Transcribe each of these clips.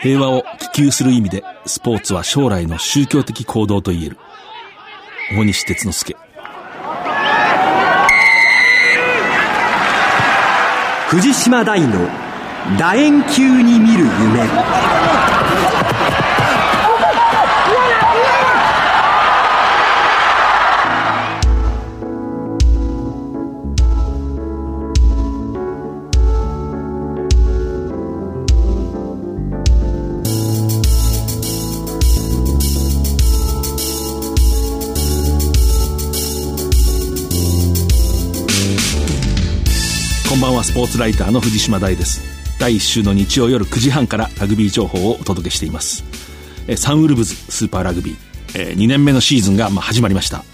平和を希求する意味でスポーツは将来の宗教的行動といえる。大西哲之助藤島大の楕円球に見る夢。ばんはスポーツライターの藤島大です。第1週の日曜夜9時半からラグビー情報をお届けしています。サンウルブズスーパーラグビー。え2年目のシーズンがまあ始まりました。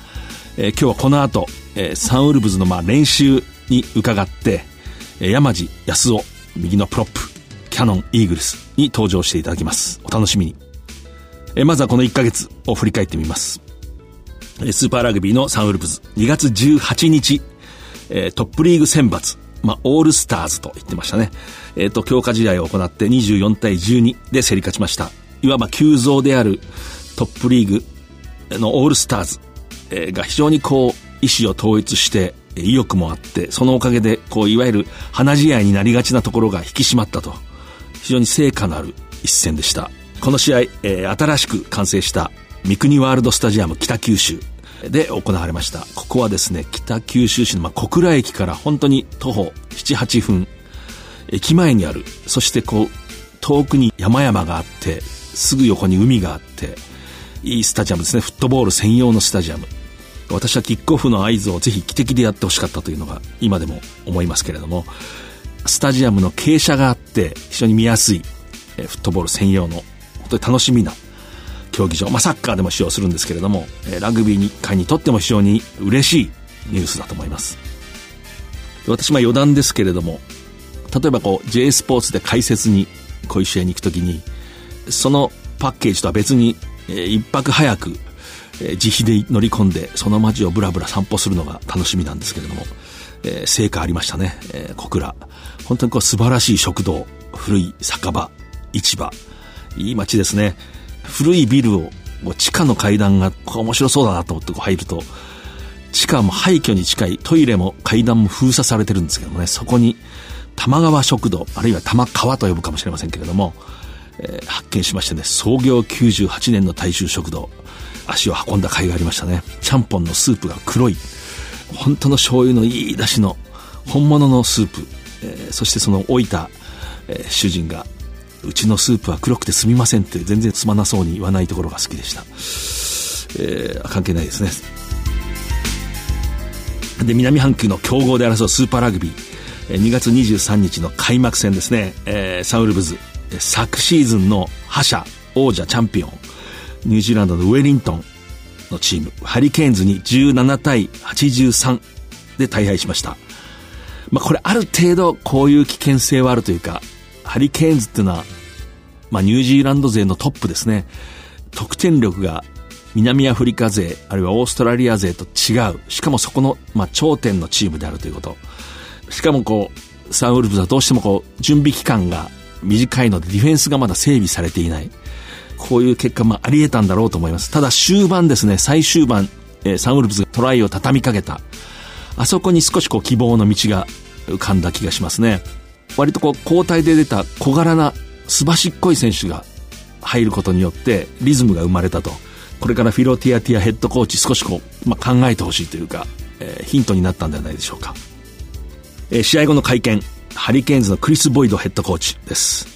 え今日はこの後えサンウルブズのまあ練習に伺ってえ山地康夫右のプロップキャノンイーグルスに登場していただきます。お楽しみに。えまずはこの1ヶ月を振り返ってみます。スーパーラグビーのサンウルブズ2月18日えトップリーグ選抜、まあ、オールスターズと言ってましたね。えっ、と、強化試合を行って24対12で競り勝ちました。いわば急増であるトップリーグのオールスターズ、が非常にこう、意思を統一して、意欲もあって、そのおかげで、こう、いわゆる花試合になりがちなところが引き締まったと。非常に成果のある一戦でした。この試合、えー新しく完成した三国ワールドスタジアム北九州で行われました。ここはですね、北九州市の、ま、小倉駅から本当に徒歩7、8分、駅前にある、そしてこう、遠くに山々があって、すぐ横に海があって、いいスタジアムですね。フットボール専用のスタジアム。私はキックオフの合図をぜひ汽笛でやってほしかったというのが今でも思いますけれども、スタジアムの傾斜があって非常に見やすいえフットボール専用の本当に楽しみな競技場、まあ、サッカーでも使用するんですけれども、えーラグビー界にとっても非常に嬉しいニュースだと思います。私、まあ余談ですけれども、例えばこう J スポーツで解説にこういう試合に行くときに、そのパッケージとは別に、えー一泊早く、えー自費で乗り込んで、その街をブラブラ散歩するのが楽しみなんですけれども、えー成果ありましたね、えー小倉。本当にこう素晴らしい食堂、古い酒場、市場、いい街ですね。古いビルを、地下の階段がこう面白そうだなと思ってこう入ると、地下も廃墟に近いトイレも階段も封鎖されてるんですけどもね、そこに玉川食堂、あるいは玉川と呼ぶかもしれませんけれども、えー発見しましてね、創業98年の大衆食堂、足を運んだ甲斐がありましたね。ちゃんぽんのスープが黒い、本当の醤油のいい出汁の本物のスープ、えーそしてその置いた、えー主人が、うちのスープは黒くてすみませんって全然すまなそうに言わないところが好きでした。えー関係ないですね。で、南半球の強豪で争うスーパーラグビー、えー2月23日の開幕戦ですね、えーサウルブズ、昨シーズンの覇者、王者、チャンピオン、ニュージーランドのウェリントンのチーム、ハリケーンズに17対83で大敗しました。まあ、これある程度こういう危険性はあるというか、ハリケーンズっていうのは、まあ、ニュージーランド勢のトップですね。得点力が南アフリカ勢、あるいはオーストラリア勢と違う。しかもそこの、まあ、頂点のチームであるということ。しかもこう、サンウルブズはどうしてもこう、準備期間が短いのでディフェンスがまだ整備されていない。こういう結果もあり得たんだろうと思います。ただ終盤ですね、最終盤、えーサンウルブズがトライを畳みかけた。あそこに少しこう希望の道が浮かんだ気がしますね。割とこう交代で出た小柄なすばしっこい選手が入ることによってリズムが生まれたと。これからフィロティアティアヘッドコーチ少しこう、まあ、考えてほしいというか、えーヒントになったんではないでしょうか。えー試合後の会見、ハリケーンズのクリス・ボイドヘッドコーチです。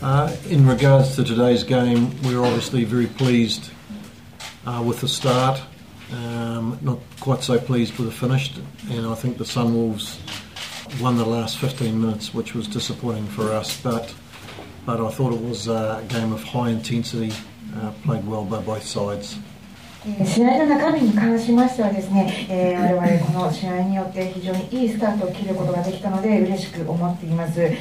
Uh, in won the last 15 minutes, which was disappointing for us. But but I thought it was a game of high intensity, uh, played well by both sides. 試合の中身に関しましてはですね、えー、我々この試合によって非常にいいスタートを切ることができたので嬉しく思っています、え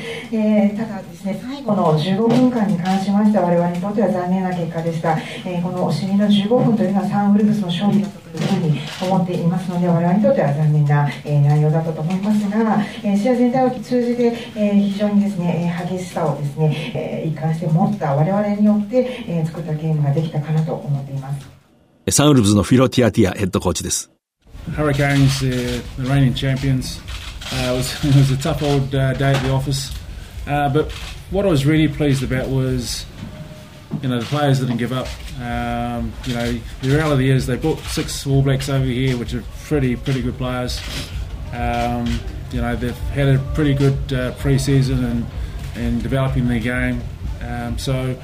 ー、ただですね最後の15分間に関しましては我々にとっては残念な結果でした、えー、このお尻の15分というのはサンウルブスの勝利だったというふうに思っていますので我々にとっては残念な、え内容だったと思いますが、え試合全体を通じて、え非常にですね激しさをですね、え一貫して持った我々によって、え作ったゲームができたかなと思っています。サンウルブズのフィロティアティアヘッドコーチです。Hurricanes, uh, the reigning champions. Uh, it, was, it was a tough old uh, day at the office. Uh, but what I was really pleased about was, you know, the players didn't give up. Um, you know, the reality is they brought six All Blacks over here, which are pretty, pretty good players. Um, you know, they've had a pretty good uh, pre-season and, and developing their game. Um, so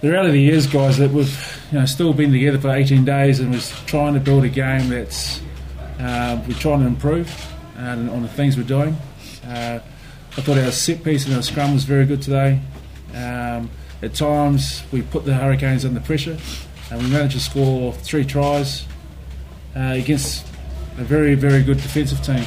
the reality is, guys, that we've you know still been together for 18 days and was trying to build a game that's uh, we're trying to improve uh, on the things we're doing. Uh, I thought our set piece and our scrum was very good today. Um, at times, we put the Hurricanes under pressure, and we managed to score three tries uh, against a very, very good defensive team.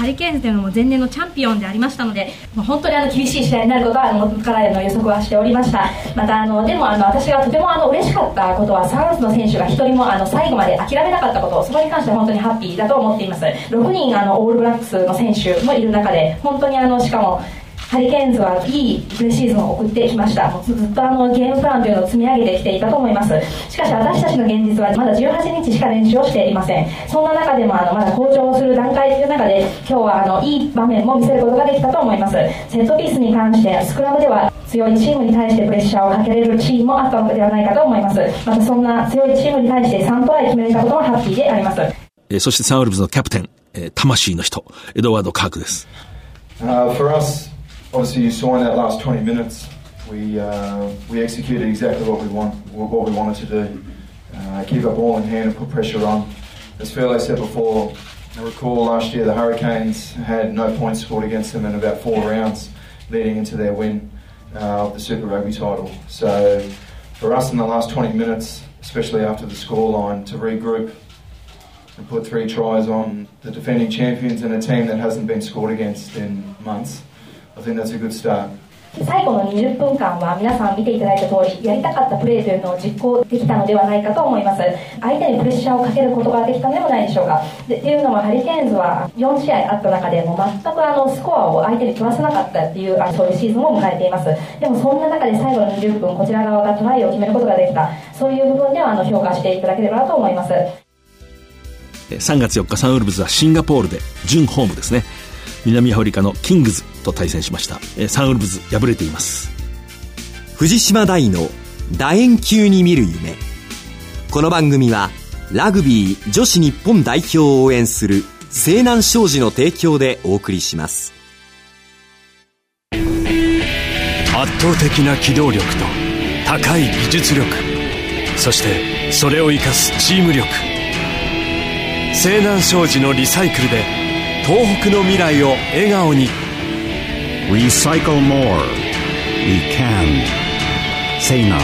ハリケーンズというのも前年のチャンピオンでありましたので、もう本当にあの厳しい試合になることは元からの予測はしておりました。またあのでもあの私がとてもあの嬉しかったことはサウスの選手が1人もあの最後まで諦めなかったこと、そこに関しては本当にハッピーだと思っています。6人あのオールブラックスの選手もいる中で、本当にあのしかも。ハリケーンズはいいプレシーズンを送ってきました。もうずっとあのゲームプランというのを積み上げてきていたと思います。しかし私たちの現実はまだ18日しか練習をしていません。そんな中でもあのまだ好調する段階という中で今日はあのいい場面も見せることができたと思います。セットピースに関してスクラムでは強いチームに対してプレッシャーをかけれるチームもあったのではないかと思います。またそんな強いチームに対して3トライ決めれたこともハッピーであります。えそしてサンウルブズのキャプテン、えー、魂の人エドワード・カークです、uh, for us obviously you saw in that last 20 minutes we uh, we executed exactly what we want what we wanted to do. Uh, keep our ball in hand and put pressure on. As Furley said before, I recall last year the Hurricanes had no points scored against them in about four rounds leading into their win uh, of the Super Rugby title. So for us in the last 20 minutes, especially after the scoreline, to regroup and put three tries on the defending champions and a team that hasn't been scored against in months. I think that's a good start. 最後の20分間は皆さん見ていただいた通りやりたかったプレーというのを実行できたのではないかと思います。相手にプレッシャーをかけることができたのではないでしょうかでっていうのもハリケーンズは4試合あった中でも全くあのスコアを相手に取らせなかったっていうあそういうシーズンを迎えています。でもそんな中で最後の20分こちら側がトライを決めることができた。そういう部分ではあの評価していただければなと思います。3月4日サンウルブズはシンガポールで準ホームですね南アフリカのキングズと対戦しました、えー、サンウルブズ敗れています。藤島大の楕円球に見る夢。この番組はラグビー女子日本代表を応援する西南商事の提供でお送りします。圧倒的な機動力と高い技術力そしてそれを生かすチーム力。西南商事のリサイクルで東北の未来を笑顔に。Recycle more. We can. Say none.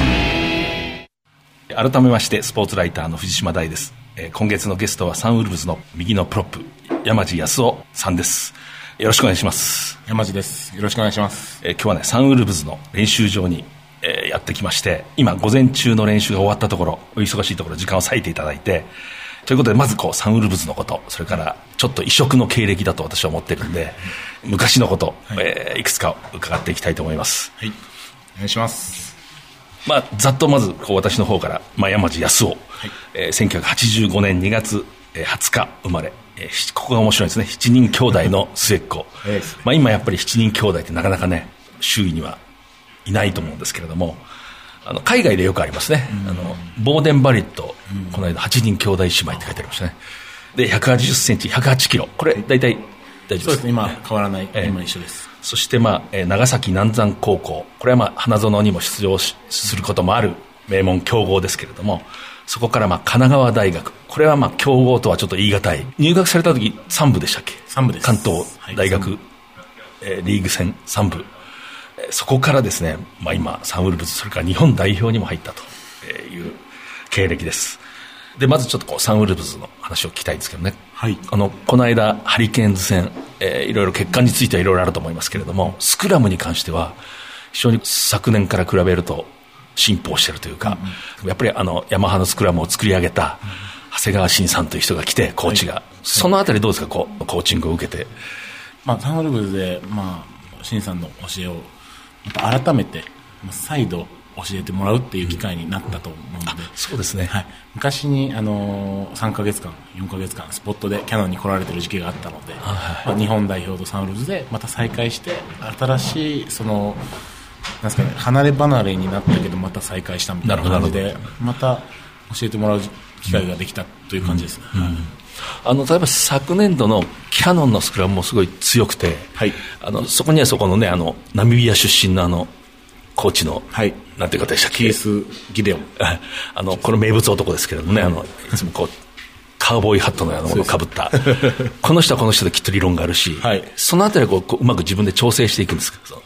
改めましてスポーツライターの藤島大です、えー、今月のゲストはサンウルブズの右のプロップ山地康夫さんです。よろしくお願いします。山地です。よろしくお願いします、えー、今日はねサンウルブズの練習場にえー、やってきまして今午前中の練習が終わったところお忙しいところ時間を割いていただいてということでまずこうサンウルブズのことそれからちょっと異色の経歴だと私は思ってるんで昔のこと、はい。えー、いくつか伺っていきたいと思います。はい。お願いします。まあ、ざっとまずこう私の方から、まあ、山地康夫、はい。えー、1985年2月20日生まれ、えー、ここが面白いですね。7人兄弟の末っ子、まあ、今やっぱり7人兄弟ってなかなかね周囲にはいないと思うんですけれどもあの海外でよくありますね、あのボーデンバリット、この間8人兄弟姉妹って書いてありましたね。で180センチ108キロ。これ大体大丈夫ですそうですね。今変わらない、えー、今一緒です。そして、まあえー、長崎南山高校。これは、まあ、花園にも出場することもある名門強豪ですけれどもそこから、まあ、神奈川大学。これは、まあ、強豪とはちょっと言い難い。入学された時3部でしたっけ？3部です。関東大学、はい、えー、リーグ戦3部そこからですね、まあ、今サンウルブズそれから日本代表にも入ったという経歴ですで、まずちょっとこう、サンウルブズの話を聞きたいんですけどね。はいあの、この間、ハリケーンズ戦、えーいろいろ結果についてはいろいろあると思いますけれども、スクラムに関しては、非常に昨年から比べると進歩してるというか、やっぱりあの、ヤマハのスクラムを作り上げた、長谷川慎さんという人が来て、コーチが。そのあたりどうですか、こう、コーチングを受けて。まあ、サンウルブズで、まあ、シンさんの教えを、改めて、まあ再度教えてもらうっていう機会になったと思うので、そうですね。はい、昔に、あのー3ヶ月間、4ヶ月間、スポットでキャノンに来られてる時期があったので、まあ、日本代表とサンウルブズでまた再会して、新しい、その、なんですかね、離れ離れになったけど、また再会したみたいな感じで、また教えてもらう機会ができたという感じです。ね。はいあの、例えば昨年度のキャノンのスクラムもすごい強くて、はい。あの、そこにはそこのね、あの、ナミビア出身のあの、コーチの、はい。なんていう方でしたっけ？ケース・ギデオン。ああの、この名物男ですけれどもね、あの、いつもこう、カウボーイハットのようなものをかぶった。この人はこの人できっと理論があるし、はい。そのあたりはこうこううまく自分で調整していくんですかその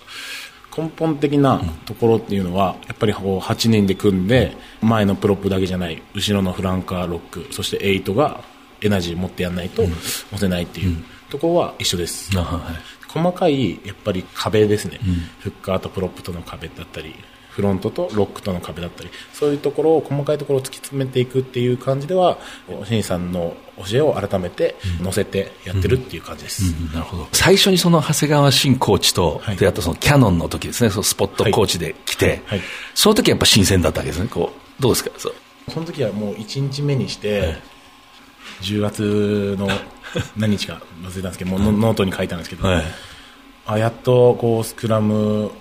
根本的なところっていうのは、やっぱりこう8人で組んで、前のプロップだけじゃない、後ろのフランカー、ロック、そして8がエナジー持ってやらないと押せないっていうところは一緒です。あはい。細かいやっぱり壁ですね、フッカーとプロップとの壁だったりフロントとロックとの壁だったりそういうところを細かいところを突き詰めていくっていう感じでは慎さんの教えを改めて乗せてやってるっていう感じです、なるほど。最初にその長谷川慎コーチとはい。出会ったそのキャノンの時ですね、そのスポットコーチで来て、はい。はい。その時はやっぱ新鮮だったわけですね。こう、どうですか？そう。その時はもう1日目にして、10月の何日か忘れたんですけど、もうノノートに書いたんですけど、はい。あやっとこうスクラム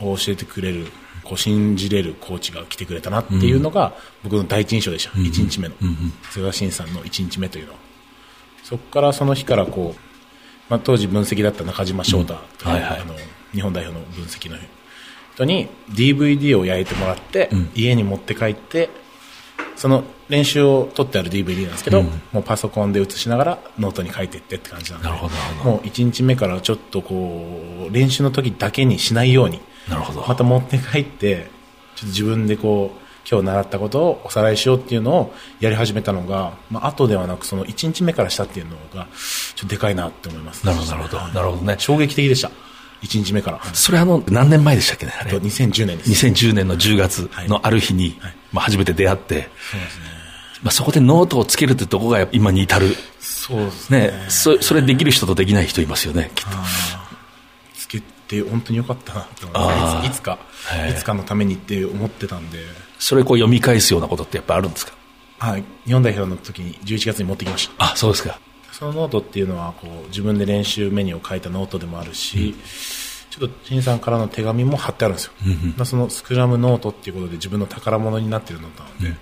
を教えてくれる、こう信じれるコーチが来てくれたなっていうのが、僕の第一印象でした、1日目の、菅田慎さんの1日目というのは。そこからその日からこう、まあ、当時分析だった中島翔太という、はいはい。あの日本代表の分析の人に DVD を焼いてもらって、家に持って帰ってその練習を撮ってある DVD なんですけど、もうパソコンで映しながらノートに書いていってって感じなのでもう1日目からちょっとこう練習の時だけにしないようになるほど。また持って帰ってちょっと自分でこう今日習ったことをおさらいしようっていうのをやり始めたのが、まあ後ではなくその1日目からしたっていうのがちょっとでかいなって思います。なるほど、なるほど。なるほどね。衝撃的でした1日目から。それあの、何年前でしたっけね、あれ？えっと。2010年です。2010年の10月のある日に、はい。まあ、初めて出会って、そうですね。まあ、そこでノートをつけるってとこが今に至る。そうですね。ね、そそれできる人とできない人いますよね、きっと。つけて本当に良かったなって思いつかい。つかのためにって思ってたんで、それをこう読み返すようなことってやっぱあるんですか？はい、日本代表の時に11月に持ってきました。あ、そうですか。そのノートっていうのはこう自分で練習メニューを書いたノートでもあるし、ちょっと慎さんからの手紙も貼ってあるんですよ、まあそのスクラムノートっていうことで自分の宝物になっているノートなので、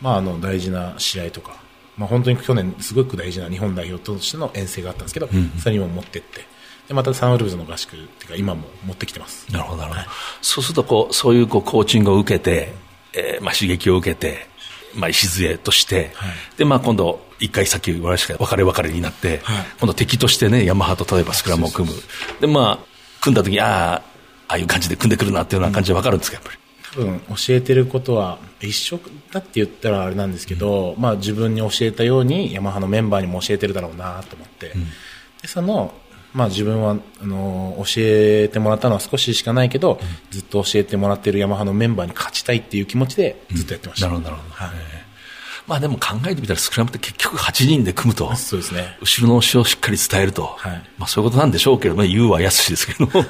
まあ、あの大事な試合とか、まあ、本当に去年すごく大事な日本代表としての遠征があったんですけど、それにも持ってってでまたサンウルブズの合宿っていうか今も持ってきてます。なるほど、なるほど。そうすると、こう、そういうこうコーチングを受けて、えーまあ、刺激を受けて、まあ、礎として、はい。で、まあ、今度、一回さっき言われましたけど、別れ別れになって、はい。今度敵としてね、ヤマハと例えばスクラムを組む。で、まあ、組んだ時に、ああ、ああいう感じで組んでくるなっていうような感じで分かるんですか、やっぱり。多分教えてることは一緒だって言ったらあれなんですけど、まあ、自分に教えたようにヤマハのメンバーにも教えてるだろうなと思って、でその、まあ、自分はあの教えてもらったのは少ししかないけど、ずっと教えてもらってるヤマハのメンバーに勝ちたいっていう気持ちでずっとやってました、なるほど、なるほど。はい。まあでも考えてみたらスクラムって結局8人で組むと、そうですね。後ろの教えをしっかり伝えると、はい。まあそういうことなんでしょうけどね、言うは安しですけど。も。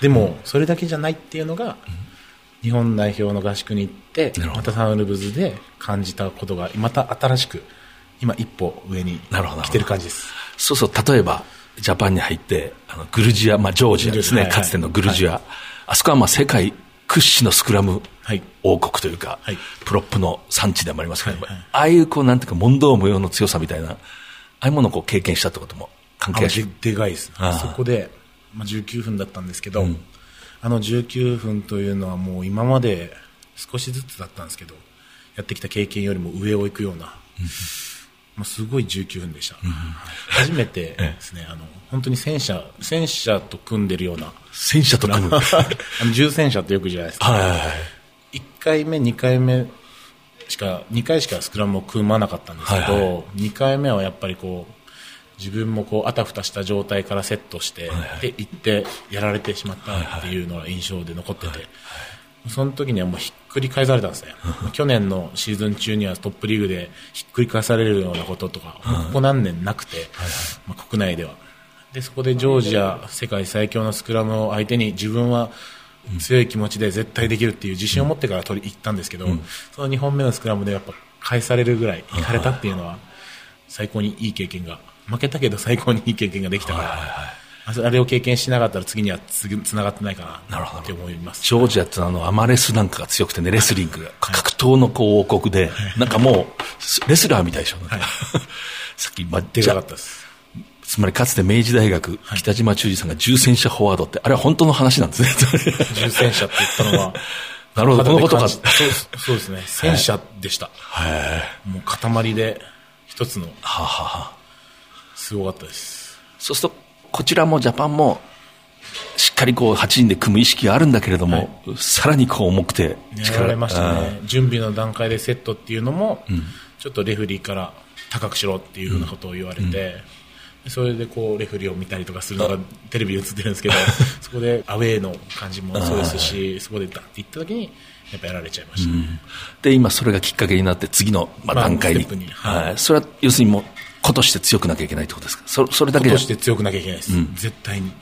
でもそれだけじゃないっていうのが、日本代表の合宿に行ってまたサンウルブズで感じたことがまた新しく今一歩上に来てる感じです。そうそう、例えば、ジャパンに入って、あのグルジア、まあ、ジョージアですね、はいはいかつてのグルジア、あそこはまあ世界屈指のスクラムはい。王国というか、はい。プロップの産地でもありますけども、はいはい。ああいうこう、なんていうか、問答無用の強さみたいな、ああいうものをこう経験したってことも関係ああるででかいですああ。そこで、まあ、19分だったんですけど、あの19分というのはもう今まで少しずつだったんですけどやってきた経験よりも上を行くような、まあ、すごい19分でした、初めてですねあの本当に戦車戦車と組んでるような。戦車と組む。あの重戦車ってよくじゃないですか、はいはいはい。1回目2回目しか2回しかスクラムを組まなかったんですけど、はいは2回目はやっぱりこう自分もこうあたふたした状態からセットして、で行ってやられてしまったっていうのが印象で残ってて、その時にはもうひっくり返されたんですね。去年のシーズン中にはトップリーグでひっくり返されるようなこととか、ここ何年なくて、まあ、国内では。でそこでジョージア世界最強のスクラムを相手に自分は強い気持ちで絶対できるっていう自信を持ってから取り行ったんですけど、その2本目のスクラムでやっぱ返されるぐらい行かれたっていうのは最高にいい経験が負けたけど最高にいい経験ができたから、ああれを経験しなかったら次にはつつながってないかなって思います。ジョージアってのはあのアマレスなんかが強くてね、レスリングが、格闘のこう王国で、なんかもう、レスラーみたいでしょ。なんかさっき、まあ、でかかったです。つまりかつて明治大学、北島忠二さんが重戦車フォワードって、あれは本当の話なんですね。重戦車って言ったのは なるほど、このことか。そうそうですね。戦車でした、もう塊で一つのはあはあはあ。すごかったです。そうすると、こちらもジャパンも、しっかりこう8人で組む意識があるんだけれども、さらにこう重くてやられましたね。準備の段階でセットっていうのも、ちょっとレフェリーから高くしろっていうふうなことを言われて、それでこうレフェリーを見たりとかするのがテレビで映ってるんですけど そこでアウェーの感じもそうですしそこでダッて行った時にやっぱやられちゃいました。ね、で、今それがきっかけになって次の、まあ、まあ段階に。ステップにはい。はい。それは要するにもう、子として強くなきゃいけないってことですか？そそれだけじゃ。として強くなきゃいけないです、絶対に、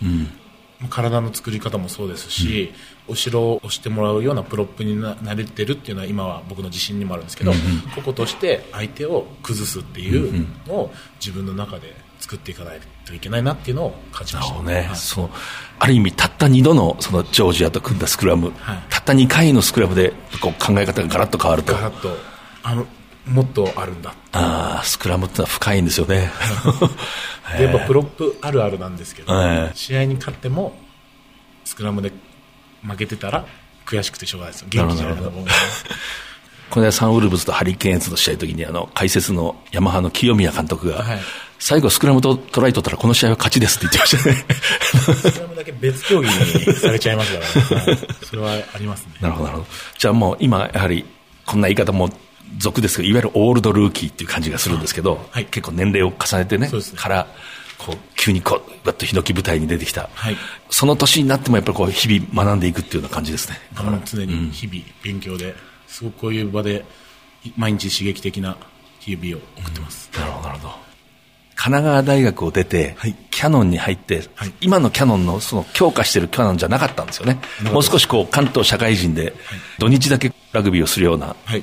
もう体の作り方もそうですし、後ろを押してもらうようなプロップにななれてるっていうのは今は僕の自信にもあるんですけど、個々として相手を崩すっていうのを自分の中で作っていかないといけないなっていうのを感じました。なるほどね、そう。ある意味、たった2度のそのジョージアと組んだスクラム、はい。たった2回のスクラムでこう考え方がガラッと変わると、ガラッと。あのもっとあるんだ。あースクラムってのは深いんですよね。でやっぱプロップあるあるなんですけど、ええ試合に勝ってもスクラムで負けてたら悔しくてしょうがないですよ。元気じゃないと思う この間サンウルブズとハリケーンズの試合の時にあの解説のヤマハの清宮監督が、はい。最後スクラムとトライ取ったらこの試合は勝ちですって言ってましたね。スクラムだけ別競技にされちゃいますから、はい。それはありますね。なるほど、なるほど。じゃあもう今、やはり、こんな言い方も俗ですけど、いわゆるオールドルーキーっていう感じがするんですけど、はい。結構年齢を重ねてね、ね。から、こう、急にこう、バッとヒノキ舞台に出てきた。はい。その年になってもやっぱりこう、日々学んでいくっていうような感じですね。あの常に日々勉強で、すごくこういう場で毎日刺激的な日々を送ってます、なるほど、なるほど。神奈川大学を出て、はい。キャノンに入って、はい。今のキャノンのその強化してるキャノンじゃなかったんですよね。もう少しこう関東社会人で土日だけラグビーをするような、はい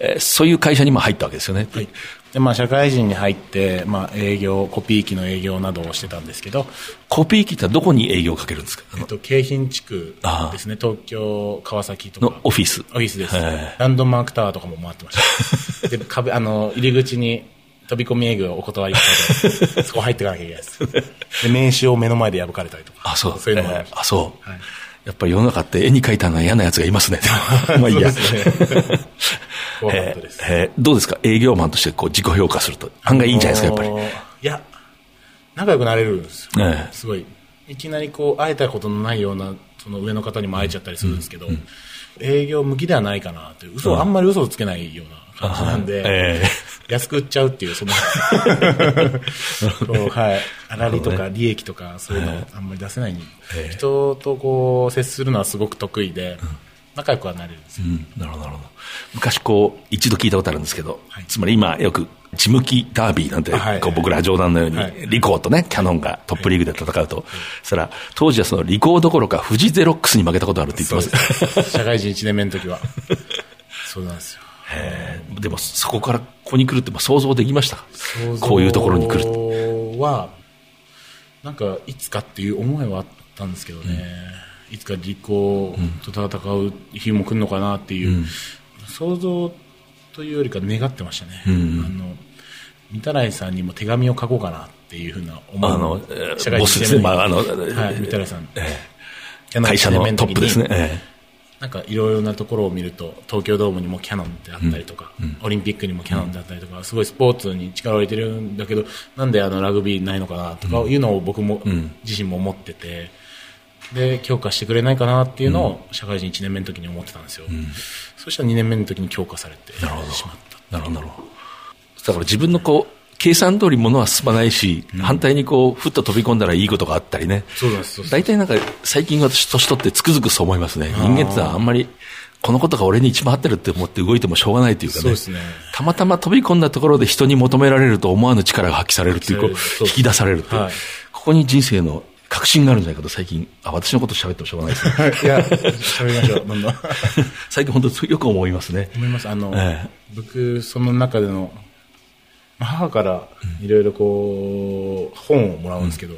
えーそういう会社にも入ったわけですよね。はい。でまあ、社会人に入って、まあ、営業コピー機の営業などをしてたんですけど、コピー機ってどこに営業をかけるんですか？えっと、京浜地区ですね。東京川崎とか。のオフィス。オフィスです。ランドマークタワーとかも回ってました。で壁あの入り口に飛び込み営業をお断りしてて そこ入っていかなきゃいけないです。で名刺を目の前で破かれたりとか。あ、そう。そういうのもありました。えーあ、そう。はい。やっぱり世の中って絵に描いたのは嫌な奴がいますね。まあいいや。ねえーえーどうですか？営業マンとしてこう自己評価すると。案外いいんじゃないですか、やっぱり。あのーいや仲良くなれるんですよ、ええ。すごい。いきなりこう会えたことのないようなその上の方にも会えちゃったりするんですけど、営業向きではないかなって嘘、あんまり嘘をつけないような感じなんで、え安く売っちゃうっていうその はい。粗利とか利益とかそういうのをあんまり出せない、人とこう接するのはすごく得意で、仲良くはなれるんですよ、うんなるほど、なるほど。昔こう、一度聞いたことあるんですけど、はい。つまり今よく、地向きダービーなんて、はい。こう僕ら冗談のように、はい。リコーとね、キャノンがトップリーグで戦うと、そしたら、当時はそのリコーどころか、富士ゼロックスに負けたことあるって言ってます。社会人1年目の時は。そうなんですよ。えー。でも、そこからここに来るってまあ想像できましたか？こういうところに来るはなんかいつかっていう思いはあったんですけどね、いつか立候と戦う日も来るのかなっていう、想像というよりか願ってましたね、あの御手洗さんにも手紙を書こうかなっていうふうな思いあの、えー社会人まあ、あの、はい、御手洗さん、キャノン会社のトップですね。えなんかいろいろなところを見ると東京ドームにもキャノンってあったりとか、オリンピックにもキャノンであったりとか、すごいスポーツに力を入れてるんだけどなんであのラグビーないのかなとかいうのを僕も、自身も思っててで強化してくれないかなっていうのを社会人1年目の時に思ってたんですよ、そしたら2年目の時に強化されてしまった。なるほど、なるほど。だから自分のこう、計算通りものは進まないし、反対にこう、ふっと飛び込んだらいいことがあったりね。そうなんですそうです。大体なんか、最近私、年取ってつくづくそう思いますね。人間ってのはあんまり、このことが俺に一番合ってるって思って動いてもしょうがないというかね。そうですね。たまたま飛び込んだところで人に求められると思わぬ力が発揮されるっていう、こう引き出されるってはい。ここに人生の確信があるんじゃないかと最近、あ、私のこと喋ってもしょうがないですね。い。や 喋りましょう。どんどん。最近本当によく思いますね。思います。あの、ええ。僕その中でのまあ母からいろいろこう本をもらうんですけど、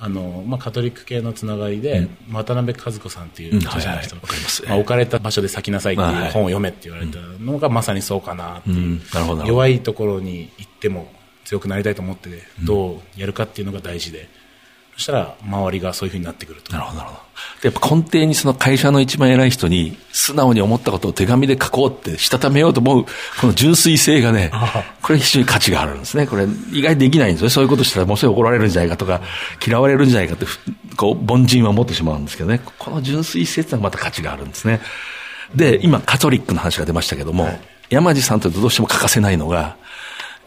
あのまあ、カトリック系のつながりで、渡辺和子さんっていううん著者の人、はいはい。わかりまあ、置かれた場所で咲きなさいっていうはい。本を読めって言われたのがまさにそうかなって弱いところに行っても強くなりたいと思ってどうやるかっていうのが大事で、そしたら周りがそういうふうになってくるとなるほど、なるほど。で、やっぱ根底にその会社の一番偉い人に、素直に思ったことを手紙で書こうって、したためようと思う、この純粋性がね、これ非常に価値があるんですね。これ、意外にできないんですよね。そういうことしたら、もうすぐ怒られるんじゃないかとか、嫌われるんじゃないかって、ふこう、凡人は思ってしまうんですけどね。この純粋性ってのはまた価値があるんですね。で、今、カトリックの話が出ましたけども、山地さんとどうしても欠かせないのが、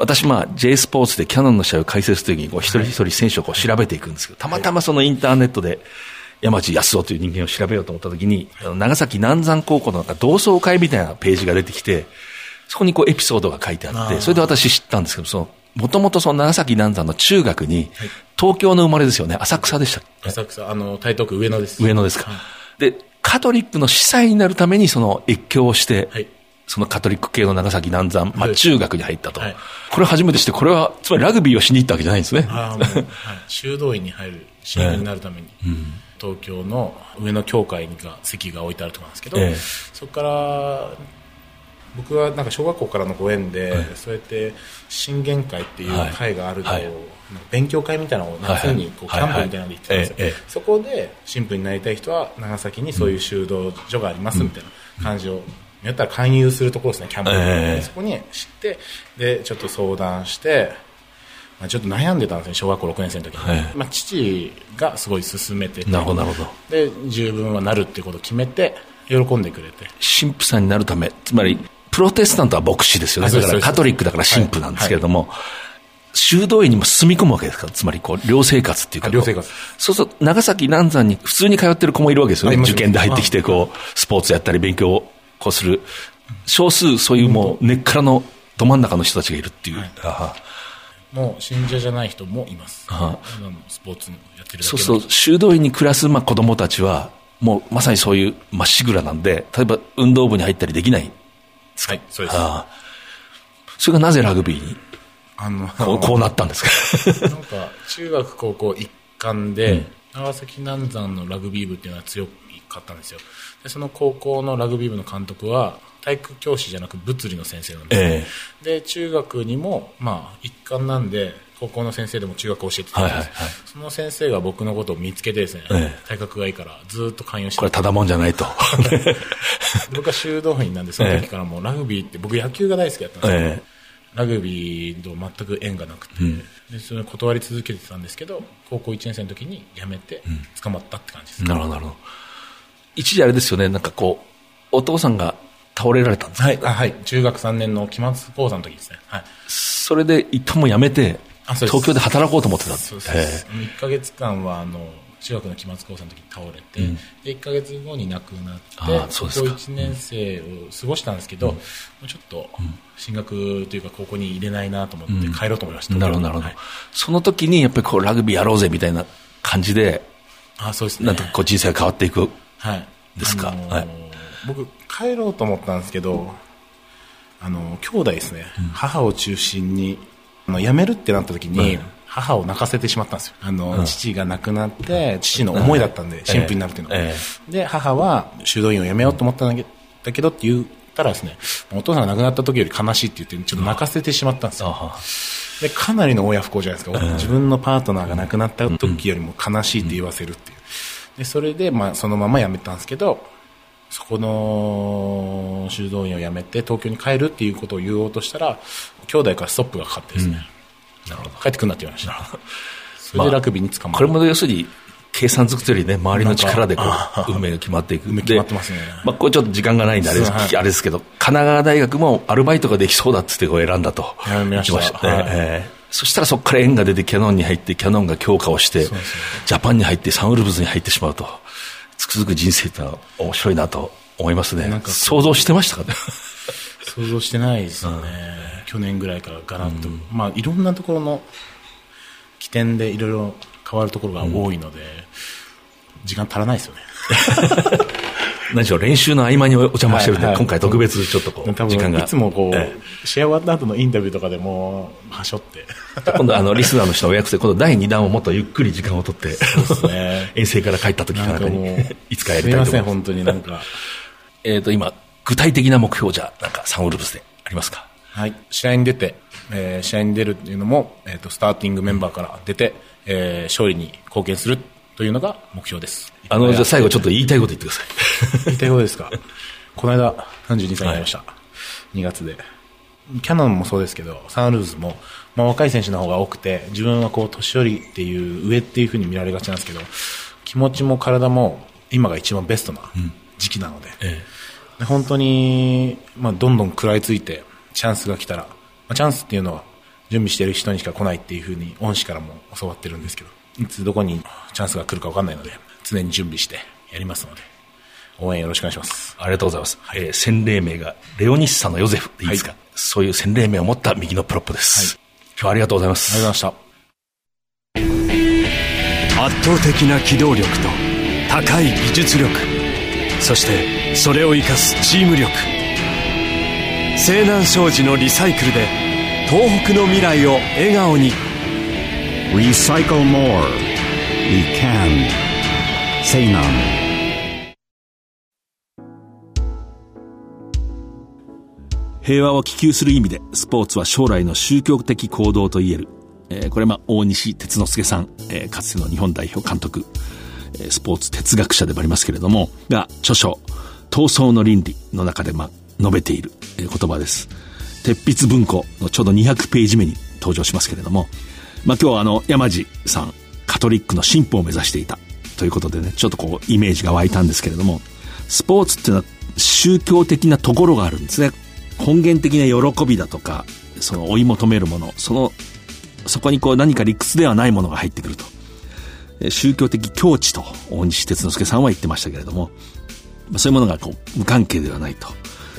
私、まあ、J スポーツでキャノンの試合を解説するときに、一人一人選手をこう調べていくんですけど、たまたまそのインターネットで、山地康夫という人間を調べようと思ったときに、長崎南山高校のなんか同窓会みたいなページが出てきて、そこにこうエピソードが書いてあって、それで私知ったんですけど、その、もともとその長崎南山の中学に、東京の生まれですよね、浅草でした浅草。あの台東区上野です。上野ですか。で、カトリックの司祭になるためにその越境をして、はいそのカトリック系の長崎南山、まあ中学に入ったと。はい。これを初めてして、これは、つまりラグビーをしに行ったわけじゃないんですね。はい、修道院に入る新員になるために、東京の上野教会が席が置いてあるところなんですけど、ええ。そこから僕はなんか小学校からのご縁で、そうやって信玄会っていう会があると、はい。勉強会みたいなのを夏にこうキはい。はいャンプみたいなので行ってたんですよ、そこで神父になりたい人は長崎にそういう修道所がありますみたいな感じを、やったら勧誘するところですねキャンプに、ええ。そこに知ってでちょっと相談してまあ、ちょっと悩んでたんですね小学校6年生の時に、はい。まあ、父がすごい勧めてて。なるほど、なるほど。で十分はなるっていうことを決めて喜んでくれて。神父さんになるため、つまり、プロテスタントは牧師ですよね。だからカトリックだから神父なんですけれども、修道院にも住み込むわけですから、つまりこう、寮生活っていうか。寮生活。そうすると、長崎南山に普通に通ってる子もいるわけですよね。受験で入ってきて、こう、スポーツやったり勉強をこうする。少数、そういうもう、根っからのど真ん中の人たちがいるっていう。あは。もう信者じゃない人もいます。あスポーツのやってるだけのそうそう、修道院に暮らす、まあ、子供たちは、もうまさにそういうまっしぐらなんで、例えば運動部に入ったりできない。はいそうです。ああそれがなぜラグビーに？あの。こうこうなったんですか？なんか中学高校一貫で、長崎南山のラグビー部っていうのは強かったんですよ。でその高校のラグビー部の監督は体育教師じゃなく物理の先生なんです、えで中学にもまあ一貫なんで高校の先生でも中学教えてたんです、はいはいはい。その先生が僕のことを見つけてですね、え体格がいいからずっと勧誘して。これただもんじゃないと。僕は修道院なんでその時からもうラグビーって僕野球が大好きだったんですよ、えラグビーと全く縁がなくて、でそれを断り続けてたんですけど高校1年生の時に辞めて捕まったって感じです、なるほど、なるほど。一時あれですよね、なんかこう、お父さんが倒れられたんですか？はい。あはい。中学3年の期末講座の時ですね。はい。それで一旦もう辞めて、東京で働こうと思ってた。そうそうえ1か月間はあの中学の期末講座の時に倒れて、で1か月後に亡くなって高校1年生を過ごしたんですけど、もうちょっと進学というか高校に入れないなと思って帰ろうと思いました、なるほど、なるほど。はい。その時にやっぱりこう、ラグビーやろうぜみたいな感じで、あそうですね。なんとこう人生が変わっていく。はい、ですか？あのーはい。僕帰ろうと思ったんですけどあの兄弟ですね、母を中心にあの辞めるってなった時に、母を泣かせてしまったんですよ。あの、父が亡くなって父の思いだったんで、神父になるっていうのは、えで母は修道院を辞めようと思ったんだけどって言ったらですねお父さんが亡くなった時より悲しいって言ってちょっと泣かせてしまったんですよ、あでかなりの親不幸じゃないですか、自分のパートナーが亡くなった時よりも悲しいって言わせるっていう、でそれで、まあ、そのまま辞めたんですけどそこの修道院を辞めて東京に帰るっていうことを言おうとしたら兄弟からストップがかかってですね、帰ってくんなって言われました それでラグビーに捕まる、これも要するに、計算づくとよりね、周りの力でこう、運命が決まっていく。運命決まってますね。まあ、これちょっと時間がないんであれです、はい、あれですけど、神奈川大学もアルバイトができそうだっつってこう選んだと。選みました。ね、はい、えーそしたらそこから縁が出てキャノンに入ってキャノンが強化をして、ジャパンに入ってサンウルブズに入ってしまうと、つくづく人生ってのは面白いなと思いますね。想像してましたかね？想像してないですよね。うん、去年ぐらいからガラッと、うん、まあいろんなところの起点でいろいろ変わるところが多いので、うん、時間足らないですよね。何でしょう、練習の合間にお邪魔してるんで、はいはい、今回特別ちょっとこう、時間が。いつもこう、ええ、試合終わった後のインタビューとかでも、はしょって。今度あの、リスナーの人のお約束で、今度第2弾をもっとゆっくり時間を取って、ね。遠征から帰った時かなんかに、いつかやりたいと思います。すみません、本当になんか。えっと、今、具体的な目標じゃ、なんかサンウルブスでありますか？はい。試合に出て、えー、試合に出るっていうのも、えっ、ー、と、スターティングメンバーから出て、えー、勝利に貢献するというのが目標です。あの、じゃあ最後ちょっと言いたいこと言ってください。言いたいことですか。この間、32歳になりました。はい、2月で。キャノンもそうですけど、サンルーズも、まあ、若い選手の方が多くて、自分はこう、年寄りっていう、上っていうふうに見られがちなんですけど、気持ちも体も、今が一番ベストな時期なので、うんええ、本当に、まあ、どんどん食らいついて、チャンスが来たら、まあ、チャンスっていうのは、準備してる人にしか来ないっていうふうに、恩師からも教わってるんですけど、いつどこにチャンスが来るか分かんないので、常に準備してやりますので、応援よろしくお願いします。ありがとうございます。はい、えー、洗礼名がレオニッサのヨゼフでいいですか、はい、そういう洗礼名を持った右のプロップです。はい、今日はありがとうございます。ありがとうございました。圧倒的な機動力と高い技術力そしてそれを生かすチーム力西南商事のリサイクルで東北の未来を笑顔に Recycle more. We can. Say. 平和を希求する意味でスポーツは将来の宗教的行動と言える、えー、これは大西哲之助さん、えー、かつての日本代表監督、えー、スポーツ哲学者でもありますけれどもが著書「闘争の倫理」の中で、ま、述べている、言葉です鉄筆文庫のちょうど200ページ目に登場しますけれどもま、今日はあの、山地さん、カトリックの進歩を目指していたということでね、ちょっとこう、イメージが湧いたんですけれども、スポーツっていうのは宗教的なところがあるんですね。根源的な喜びだとか、その追い求めるもの、その、そこにこう何か理屈ではないものが入ってくると。宗教的境地と大西哲之助さんは言ってましたけれども、そういうものがこう無関係ではないと。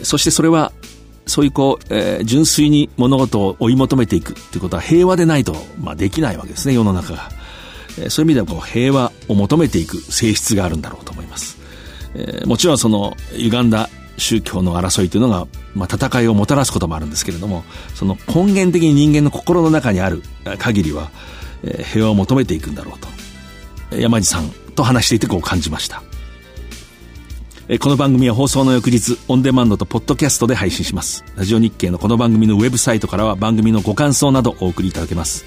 そしてそれはそういうこう、えー、純粋に物事を追い求めていくっていうことは平和でないと、まあ、できないわけですね、世の中が。えー、そういう意味ではこう平和を求めていく性質があるんだろうと思います。えー、もちろんその歪んだ宗教の争いというのが、まあ、戦いをもたらすこともあるんですけれども、その根源的に人間の心の中にある限りは、えー、平和を求めていくんだろうと、山地さんと話していてこう感じました。この番組は放送の翌日、オンデマンドとポッドキャストで配信します。ラジオ日経のこの番組のウェブサイトからは番組のご感想などお送りいただけます。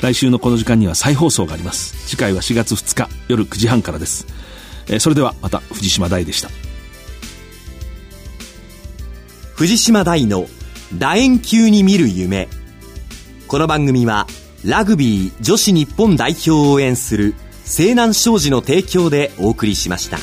来週のこの時間には再放送があります。次回は4月2日夜9時半からです。それではまた藤島大でした。藤島大の楕円球に見る夢。この番組はラグビー女子日本代表を応援する西南商事の提供でお送りしました。